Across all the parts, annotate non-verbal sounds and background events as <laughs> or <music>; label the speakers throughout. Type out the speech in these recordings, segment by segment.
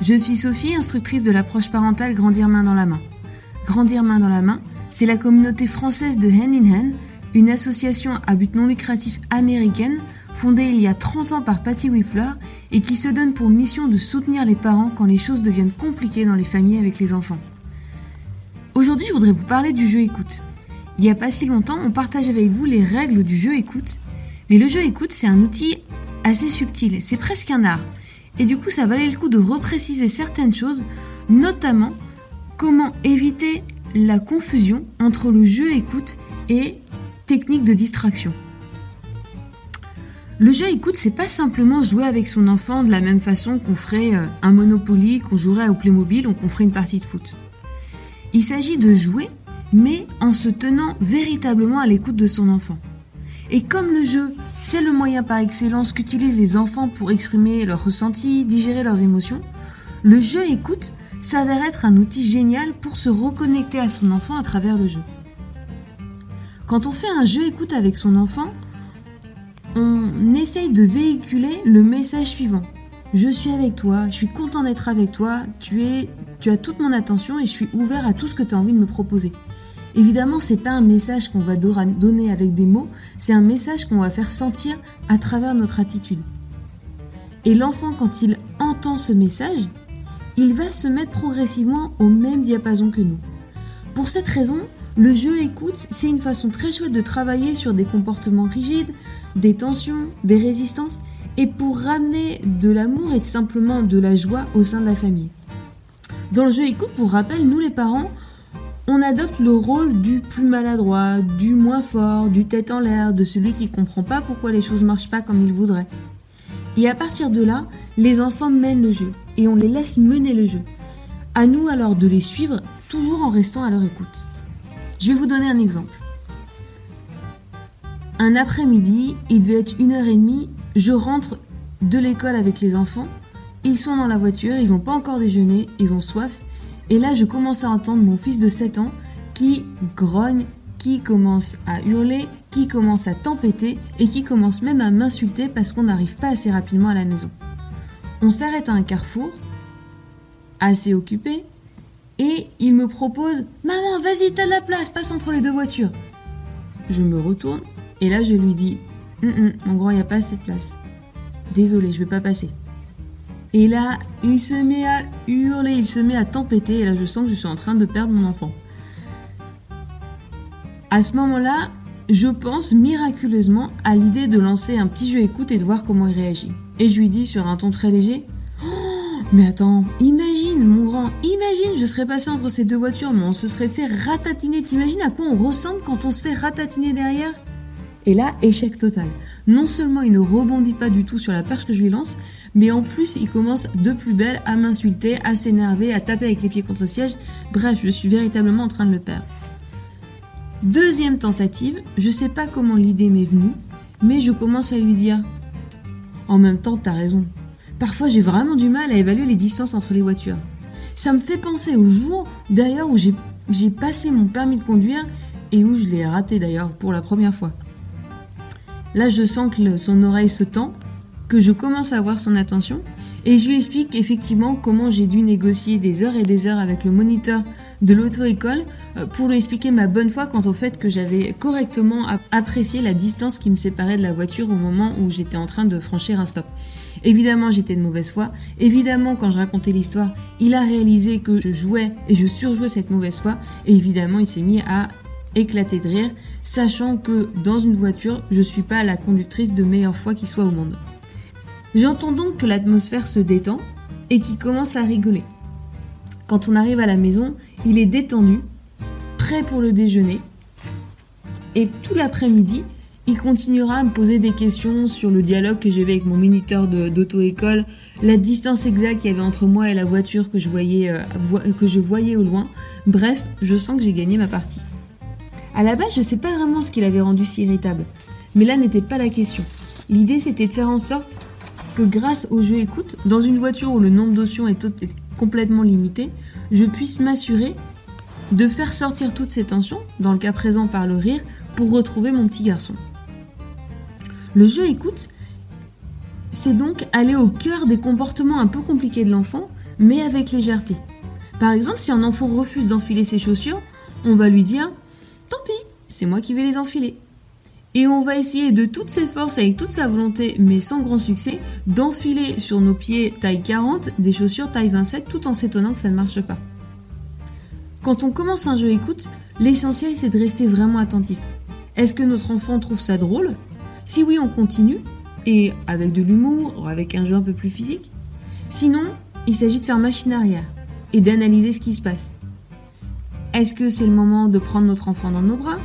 Speaker 1: Je suis Sophie, instructrice de l'approche parentale Grandir main dans la main. Grandir main dans la main, c'est la communauté française de Hand in Hand, une association à but non lucratif américaine fondée il y a 30 ans par Patty Whiffler et qui se donne pour mission de soutenir les parents quand les choses deviennent compliquées dans les familles avec les enfants. Aujourd'hui, je voudrais vous parler du jeu écoute. Il n'y a pas si longtemps, on partage avec vous les règles du jeu écoute. Mais le jeu écoute, c'est un outil assez subtil, c'est presque un art. Et du coup, ça valait le coup de repréciser certaines choses, notamment comment éviter la confusion entre le jeu écoute et technique de distraction. Le jeu écoute, c'est pas simplement jouer avec son enfant de la même façon qu'on ferait euh, un Monopoly, qu'on jouerait au Playmobil ou qu'on ferait une partie de foot. Il s'agit de jouer, mais en se tenant véritablement à l'écoute de son enfant. Et comme le jeu, c'est le moyen par excellence qu'utilisent les enfants pour exprimer leurs ressentis, digérer leurs émotions, le jeu écoute s'avère être un outil génial pour se reconnecter à son enfant à travers le jeu. Quand on fait un jeu écoute avec son enfant, on essaye de véhiculer le message suivant. Je suis avec toi, je suis content d'être avec toi, tu, tu as toute mon attention et je suis ouvert à tout ce que tu as envie de me proposer. Évidemment, c'est pas un message qu'on va donner avec des mots, c'est un message qu'on va faire sentir à travers notre attitude. Et l'enfant, quand il entend ce message, il va se mettre progressivement au même diapason que nous. Pour cette raison, le jeu écoute, c'est une façon très chouette de travailler sur des comportements rigides, des tensions, des résistances, et pour ramener de l'amour et simplement de la joie au sein de la famille. Dans le jeu écoute, pour rappel, nous les parents, on adopte le rôle du plus maladroit, du moins fort, du tête en l'air, de celui qui comprend pas pourquoi les choses marchent pas comme il voudrait. Et à partir de là, les enfants mènent le jeu et on les laisse mener le jeu. À nous alors de les suivre toujours en restant à leur écoute. Je vais vous donner un exemple. Un après-midi, il devait être une heure et demie, je rentre de l'école avec les enfants. Ils sont dans la voiture, ils n'ont pas encore déjeuné, ils ont soif et là, je commence à entendre mon fils de 7 ans qui grogne, qui commence à hurler, qui commence à tempêter et qui commence même à m'insulter parce qu'on n'arrive pas assez rapidement à la maison. On s'arrête à un carrefour, assez occupé, et il me propose Maman, vas-y, t'as de la place, passe entre les deux voitures. Je me retourne et là je lui dis Mon grand, il n'y a pas assez de place. Désolé, je vais pas passer. Et là, il se met à hurler, il se met à tempêter, et là je sens que je suis en train de perdre mon enfant. À ce moment-là, je pense miraculeusement à l'idée de lancer un petit jeu écoute et de voir comment il réagit. Et je lui dis sur un ton très léger oh, Mais attends, imagine, mon grand, imagine, je serais passé entre ces deux voitures, mais on se serait fait ratatiner. T'imagines à quoi on ressemble quand on se fait ratatiner derrière? Et là, échec total. Non seulement il ne rebondit pas du tout sur la perche que je lui lance, mais en plus il commence de plus belle à m'insulter, à s'énerver, à taper avec les pieds contre le siège. Bref, je suis véritablement en train de le perdre. Deuxième tentative, je sais pas comment l'idée m'est venue, mais je commence à lui dire En même temps, t'as raison. Parfois j'ai vraiment du mal à évaluer les distances entre les voitures. Ça me fait penser au jour d'ailleurs où j'ai passé mon permis de conduire et où je l'ai raté d'ailleurs pour la première fois. Là, je sens que son oreille se tend, que je commence à avoir son attention, et je lui explique effectivement comment j'ai dû négocier des heures et des heures avec le moniteur de l'auto-école euh, pour lui expliquer ma bonne foi quant au fait que j'avais correctement apprécié la distance qui me séparait de la voiture au moment où j'étais en train de franchir un stop. Évidemment, j'étais de mauvaise foi. Évidemment, quand je racontais l'histoire, il a réalisé que je jouais et je surjouais cette mauvaise foi. Et évidemment, il s'est mis à éclater de rire, sachant que dans une voiture, je suis pas la conductrice de meilleure foi qui soit au monde. J'entends donc que l'atmosphère se détend et qu'il commence à rigoler. Quand on arrive à la maison, il est détendu, prêt pour le déjeuner, et tout l'après-midi, il continuera à me poser des questions sur le dialogue que j'avais avec mon moniteur d'auto-école, la distance exacte qu'il y avait entre moi et la voiture que je voyais, euh, que je voyais au loin. Bref, je sens que j'ai gagné ma partie. À la base, je ne sais pas vraiment ce qui l'avait rendu si irritable. Mais là n'était pas la question. L'idée, c'était de faire en sorte que grâce au jeu écoute, dans une voiture où le nombre d'options est, complètement limité, je puisse m'assurer de faire sortir toutes ces tensions, dans le cas présent par le rire, pour retrouver mon petit garçon. Le jeu écoute, c'est donc aller au cœur des comportements un peu compliqués de l'enfant, mais avec légèreté. Par exemple, si un enfant refuse d'enfiler ses chaussures, on va lui dire Tant pis, c'est moi qui vais les enfiler. Et on va essayer de toutes ses forces, avec toute sa volonté, mais sans grand succès, d'enfiler sur nos pieds taille 40 des chaussures taille 27 tout en s'étonnant que ça ne marche pas. Quand on commence un jeu écoute, l'essentiel c'est de rester vraiment attentif. Est-ce que notre enfant trouve ça drôle? Si oui, on continue, et avec de l'humour, ou avec un jeu un peu plus physique? Sinon, il s'agit de faire machine arrière et d'analyser ce qui se passe. Est-ce que c'est le moment de prendre notre enfant dans nos bras?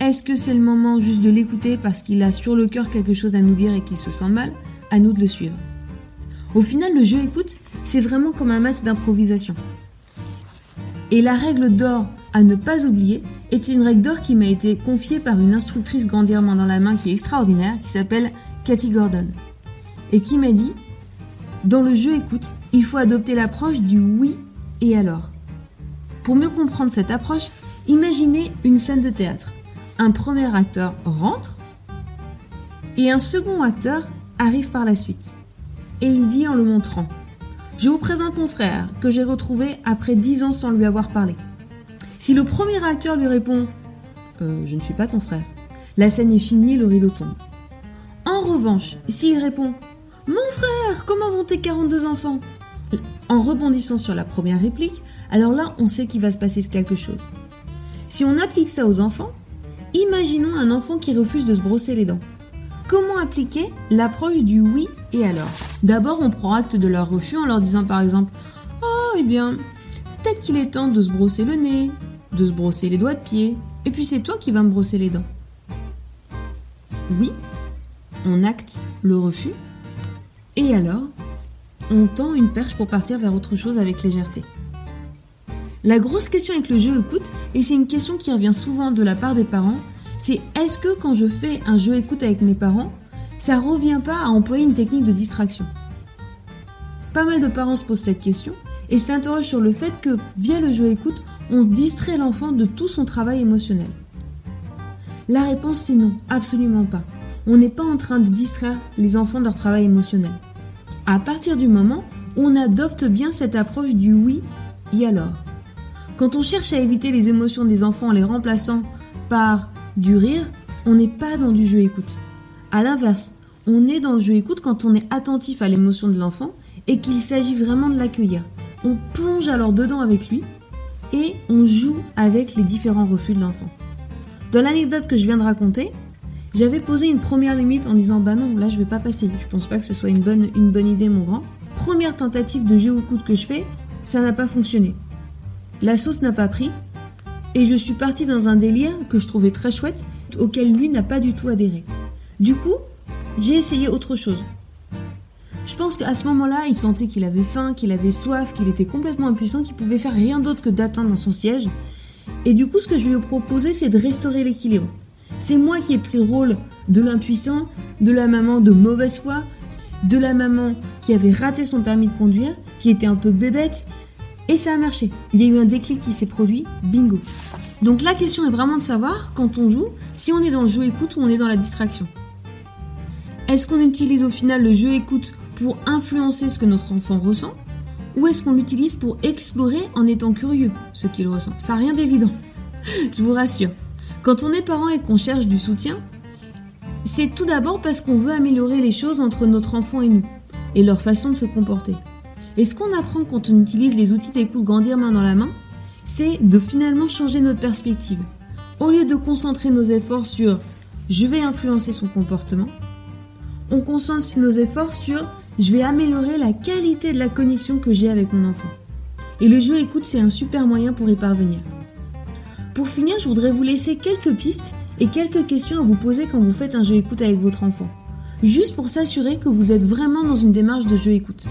Speaker 1: Est-ce que c'est le moment juste de l'écouter parce qu'il a sur le cœur quelque chose à nous dire et qu'il se sent mal? À nous de le suivre. Au final, le jeu écoute, c'est vraiment comme un match d'improvisation. Et la règle d'or à ne pas oublier est une règle d'or qui m'a été confiée par une instructrice grandir main dans la main qui est extraordinaire, qui s'appelle Cathy Gordon, et qui m'a dit Dans le jeu écoute, il faut adopter l'approche du oui et alors. Pour mieux comprendre cette approche, imaginez une scène de théâtre un premier acteur rentre et un second acteur arrive par la suite. Et il dit en le montrant Je vous présente mon frère que j'ai retrouvé après dix ans sans lui avoir parlé. Si le premier acteur lui répond euh, Je ne suis pas ton frère, la scène est finie, le rideau tombe. En revanche, s'il répond Mon frère, comment vont tes 42 enfants? En rebondissant sur la première réplique, alors là, on sait qu'il va se passer quelque chose. Si on applique ça aux enfants, Imaginons un enfant qui refuse de se brosser les dents. Comment appliquer l'approche du oui et alors? D'abord, on prend acte de leur refus en leur disant par exemple Oh, eh bien, peut-être qu'il est temps de se brosser le nez, de se brosser les doigts de pied, et puis c'est toi qui vas me brosser les dents. Oui, on acte le refus, et alors, on tend une perche pour partir vers autre chose avec légèreté. La grosse question avec le jeu écoute, et c'est une question qui revient souvent de la part des parents, c'est est-ce que quand je fais un jeu écoute avec mes parents, ça revient pas à employer une technique de distraction? Pas mal de parents se posent cette question et s'interrogent sur le fait que via le jeu écoute, on distrait l'enfant de tout son travail émotionnel. La réponse c'est non, absolument pas. On n'est pas en train de distraire les enfants de leur travail émotionnel. À partir du moment où on adopte bien cette approche du oui et alors, quand on cherche à éviter les émotions des enfants en les remplaçant par du rire, on n'est pas dans du jeu écoute. A l'inverse, on est dans le jeu écoute quand on est attentif à l'émotion de l'enfant et qu'il s'agit vraiment de l'accueillir. On plonge alors dedans avec lui et on joue avec les différents refus de l'enfant. Dans l'anecdote que je viens de raconter, j'avais posé une première limite en disant bah non, là je vais pas passer, je pense pas que ce soit une bonne, une bonne idée mon grand. Première tentative de jeu écoute que je fais, ça n'a pas fonctionné. La sauce n'a pas pris et je suis partie dans un délire que je trouvais très chouette auquel lui n'a pas du tout adhéré. Du coup, j'ai essayé autre chose. Je pense qu'à ce moment-là, il sentait qu'il avait faim, qu'il avait soif, qu'il était complètement impuissant, qu'il pouvait faire rien d'autre que d'attendre dans son siège. Et du coup, ce que je lui ai proposé, c'est de restaurer l'équilibre. C'est moi qui ai pris le rôle de l'impuissant, de la maman de mauvaise foi, de la maman qui avait raté son permis de conduire, qui était un peu bébête, et ça a marché. Il y a eu un déclic qui s'est produit, bingo. Donc la question est vraiment de savoir, quand on joue, si on est dans le jeu écoute ou on est dans la distraction. Est-ce qu'on utilise au final le jeu écoute pour influencer ce que notre enfant ressent Ou est-ce qu'on l'utilise pour explorer en étant curieux ce qu'il ressent? Ça n'a rien d'évident, <laughs> je vous rassure. Quand on est parent et qu'on cherche du soutien, c'est tout d'abord parce qu'on veut améliorer les choses entre notre enfant et nous, et leur façon de se comporter. Et ce qu'on apprend quand on utilise les outils d'écoute grandir main dans la main, c'est de finalement changer notre perspective. Au lieu de concentrer nos efforts sur je vais influencer son comportement, on concentre nos efforts sur je vais améliorer la qualité de la connexion que j'ai avec mon enfant. Et le jeu écoute, c'est un super moyen pour y parvenir. Pour finir, je voudrais vous laisser quelques pistes et quelques questions à vous poser quand vous faites un jeu écoute avec votre enfant. Juste pour s'assurer que vous êtes vraiment dans une démarche de jeu écoute.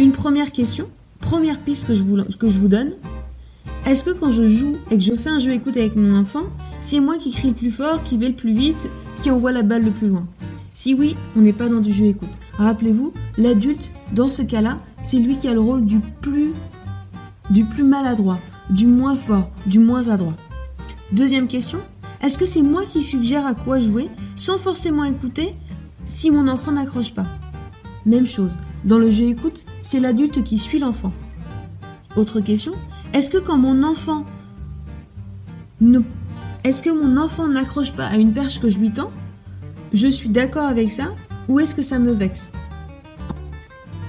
Speaker 1: Une première question, première piste que je vous, donne. Est-ce que quand je joue et que je fais un jeu écoute avec mon enfant, c'est moi qui crie le plus fort, qui vais le plus vite, qui envoie la balle le plus loin? Si oui, on n'est pas dans du jeu écoute. Rappelez-vous, l'adulte, dans ce cas-là, c'est lui qui a le rôle du plus, du plus maladroit, du moins fort, du moins adroit. Deuxième question, est-ce que c'est moi qui suggère à quoi jouer sans forcément écouter si mon enfant n'accroche pas? Même chose, dans le jeu écoute, c'est l'adulte qui suit l'enfant Autre question, est-ce que quand mon enfant ne... Est-ce que mon enfant n'accroche pas à une perche que je lui tends Je suis d'accord avec ça ou est-ce que ça me vexe?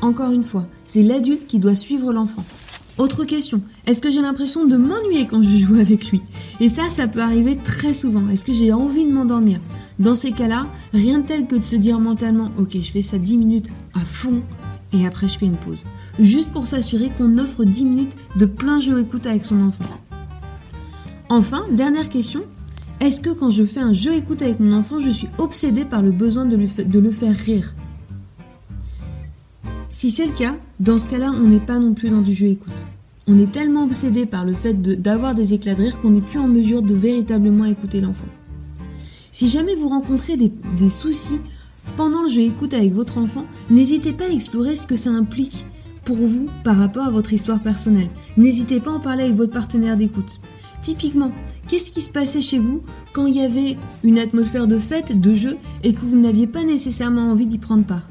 Speaker 1: Encore une fois, c'est l'adulte qui doit suivre l'enfant. Autre question, est-ce que j'ai l'impression de m'ennuyer quand je joue avec lui? Et ça, ça peut arriver très souvent. Est-ce que j'ai envie de m'endormir? Dans ces cas-là, rien de tel que de se dire mentalement, ok, je fais ça 10 minutes à fond et après je fais une pause. Juste pour s'assurer qu'on offre 10 minutes de plein jeu écoute avec son enfant. Enfin, dernière question, est-ce que quand je fais un jeu écoute avec mon enfant, je suis obsédée par le besoin de, le faire rire? Si c'est le cas, dans ce cas-là, on n'est pas non plus dans du jeu écoute. On est tellement obsédé par le fait d'avoir des éclats de rire qu'on n'est plus en mesure de véritablement écouter l'enfant. Si jamais vous rencontrez des soucis pendant le jeu écoute avec votre enfant, n'hésitez pas à explorer ce que ça implique pour vous par rapport à votre histoire personnelle. N'hésitez pas à en parler avec votre partenaire d'écoute. Typiquement, qu'est-ce qui se passait chez vous quand il y avait une atmosphère de fête, de jeu, et que vous n'aviez pas nécessairement envie d'y prendre part?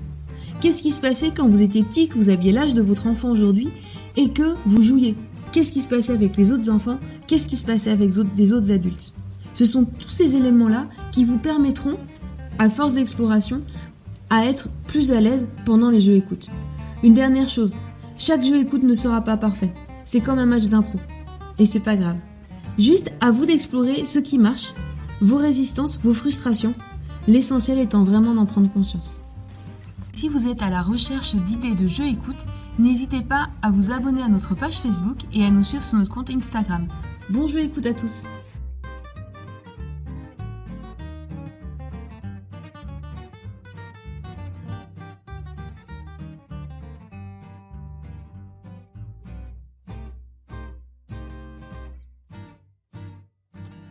Speaker 1: Qu'est-ce qui se passait quand vous étiez petit, que vous aviez l'âge de votre enfant aujourd'hui et que vous jouiez? Qu'est-ce qui se passait avec les autres enfants? Qu'est-ce qui se passait avec des autres adultes? Ce sont tous ces éléments-là qui vous permettront, à force d'exploration, à être plus à l'aise pendant les jeux écoute. Une dernière chose, chaque jeu écoute ne sera pas parfait. C'est comme un match d'impro. Et c'est pas grave. Juste à vous d'explorer ce qui marche, vos résistances, vos frustrations, l'essentiel étant vraiment d'en prendre conscience. Si vous êtes à la recherche d'idées de jeux écoute, n'hésitez pas à vous abonner à notre page Facebook et à nous suivre sur notre compte Instagram. Bon jeu écoute à tous